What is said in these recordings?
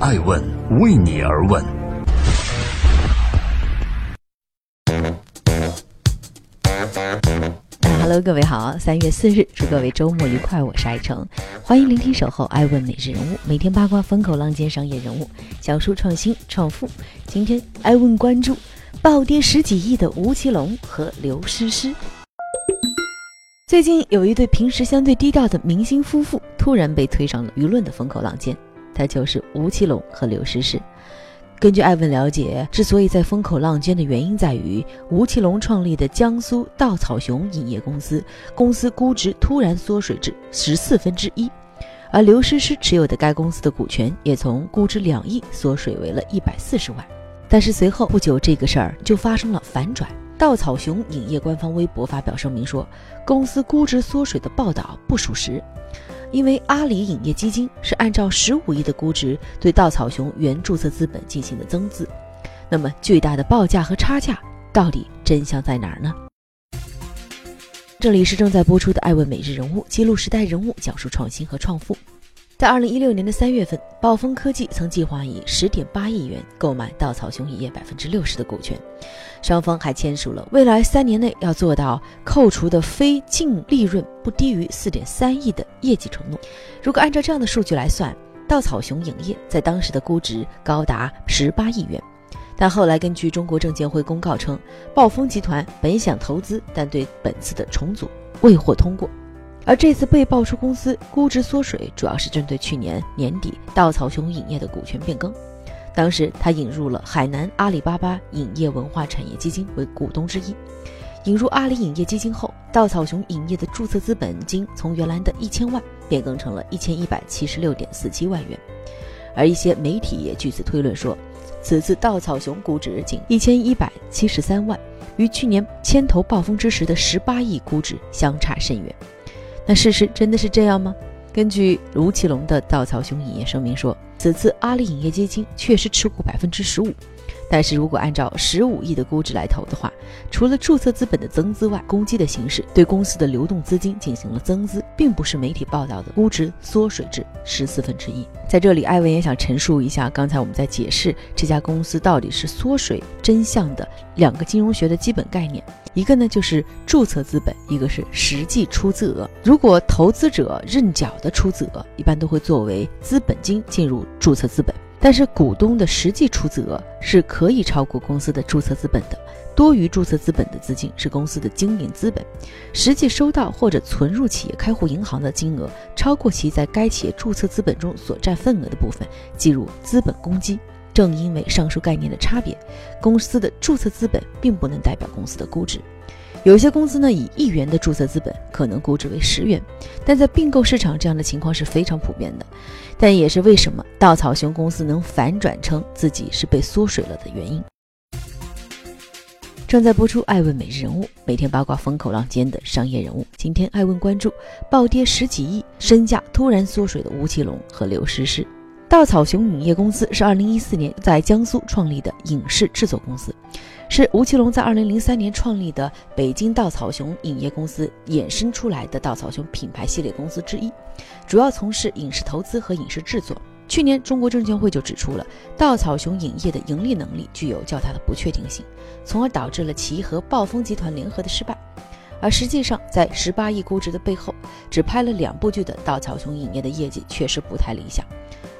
爱问为你而问。Hello，各位好，三月四日，祝各位周末愉快。我是爱成，欢迎聆听守候爱问每日人物，每天八卦风口浪尖商业人物，讲述创新创富。今天爱问关注暴跌十几亿的吴奇隆和刘诗诗。最近有一对平时相对低调的明星夫妇，突然被推上了舆论的风口浪尖，他就是吴奇隆和刘诗诗。根据艾问了解，之所以在风口浪尖的原因在于吴奇隆创立的江苏稻草熊影业公司，公司估值突然缩水至十四分之一，而刘诗诗持有的该公司的股权也从估值两亿缩水为了一百四十万。但是随后不久，这个事儿就发生了反转。稻草熊影业官方微博发表声明说，公司估值缩水的报道不属实，因为阿里影业基金是按照十五亿的估值对稻草熊原注册资本进行的增资。那么巨大的报价和差价，到底真相在哪儿呢？这里是正在播出的《爱问每日人物》，记录时代人物，讲述创新和创富。在二零一六年的三月份，暴风科技曾计划以十点八亿元购买稻草熊影业百分之六十的股权，双方还签署了未来三年内要做到扣除的非净利润不低于四点三亿的业绩承诺。如果按照这样的数据来算，稻草熊影业在当时的估值高达十八亿元。但后来根据中国证监会公告称，暴风集团本想投资，但对本次的重组未获通过。而这次被爆出公司估值缩水，主要是针对去年年底稻草熊影业的股权变更。当时他引入了海南阿里巴巴影业文化产业基金为股东之一。引入阿里影业基金后，稻草熊影业的注册资本金从原来的一千万变更成了一千一百七十六点四七万元。而一些媒体也据此推论说，此次稻草熊估值仅一千一百七十三万，与去年牵头暴风之时的十八亿估值相差甚远。那事实真的是这样吗？根据卢奇龙的稻草熊影业声明说，此次阿里影业基金确实持股百分之十五。但是如果按照十五亿的估值来投的话，除了注册资本的增资外，公积的形式对公司的流动资金进行了增资，并不是媒体报道的估值缩水至十四分之一。在这里，艾文也想陈述一下，刚才我们在解释这家公司到底是缩水真相的两个金融学的基本概念，一个呢就是注册资本，一个是实际出资额。如果投资者认缴的出资额，一般都会作为资本金进入注册资本。但是股东的实际出资额是可以超过公司的注册资本的，多余注册资本的资金是公司的经营资本，实际收到或者存入企业开户银行的金额超过其在该企业注册资本中所占份额的部分，计入资本公积。正因为上述概念的差别，公司的注册资本并不能代表公司的估值。有些公司呢，以一元的注册资本可能估值为十元，但在并购市场这样的情况是非常普遍的，但也是为什么稻草熊公司能反转称自己是被缩水了的原因。正在播出《爱问每日人物》，每天八卦风口浪尖的商业人物。今天爱问关注暴跌十几亿、身价突然缩水的吴奇隆和刘诗诗。稻草熊影业公司是二零一四年在江苏创立的影视制作公司。是吴奇隆在二零零三年创立的北京稻草熊影业公司衍生出来的稻草熊品牌系列公司之一，主要从事影视投资和影视制作。去年，中国证监会就指出了稻草熊影业的盈利能力具有较大的不确定性，从而导致了其和暴风集团联合的失败。而实际上，在十八亿估值的背后，只拍了两部剧的稻草熊影业的业绩确实不太理想。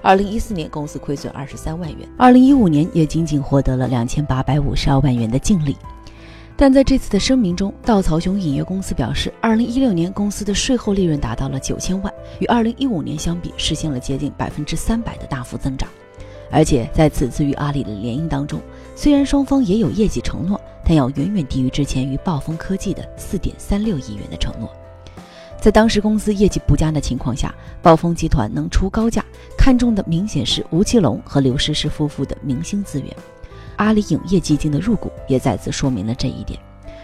二零一四年，公司亏损二十三万元；二零一五年也仅仅获得了两千八百五十二万元的净利。但在这次的声明中，稻草熊影业公司表示，二零一六年公司的税后利润达到了九千万，与二零一五年相比，实现了接近百分之三百的大幅增长。而且在此次与阿里的联姻当中，虽然双方也有业绩承诺，但要远远低于之前与暴风科技的四点三六亿元的承诺。在当时公司业绩不佳的情况下，暴风集团能出高价，看中的明显是吴奇隆和刘诗诗夫妇的明星资源。阿里影业基金的入股也再次说明了这一点。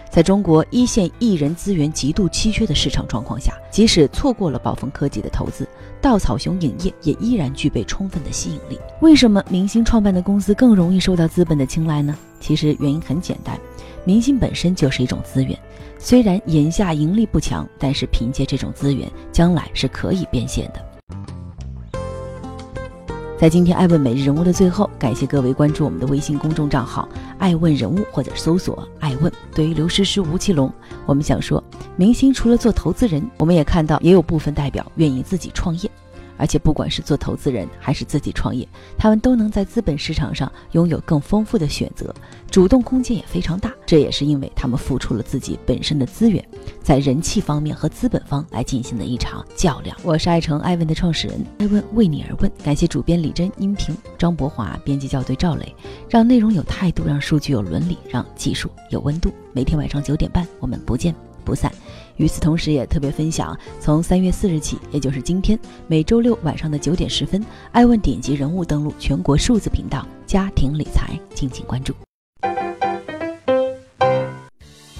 在中国一线艺人资源极度稀缺的市场状况下，即使错过了暴风科技的投资，稻草熊影业也依然具备充分的吸引力。为什么明星创办的公司更容易受到资本的青睐呢？其实原因很简单，明星本身就是一种资源。虽然眼下盈利不强，但是凭借这种资源，将来是可以变现的。在今天爱问每日人物的最后，感谢各位关注我们的微信公众账号“爱问人物”或者搜索“爱问”。对于刘诗诗、吴奇隆，我们想说，明星除了做投资人，我们也看到也有部分代表愿意自己创业。而且不管是做投资人还是自己创业，他们都能在资本市场上拥有更丰富的选择，主动空间也非常大。这也是因为他们付出了自己本身的资源，在人气方面和资本方来进行的一场较量。我是爱成爱问的创始人，爱问为你而问。感谢主编李真、音频张博华，编辑校对赵磊，让内容有态度，让数据有伦理，让技术有温度。每天晚上九点半，我们不见不散。与此同时，也特别分享，从三月四日起，也就是今天，每周六晚上的九点十分，爱问顶级人物登录全国数字频道“家庭理财”，敬请关注。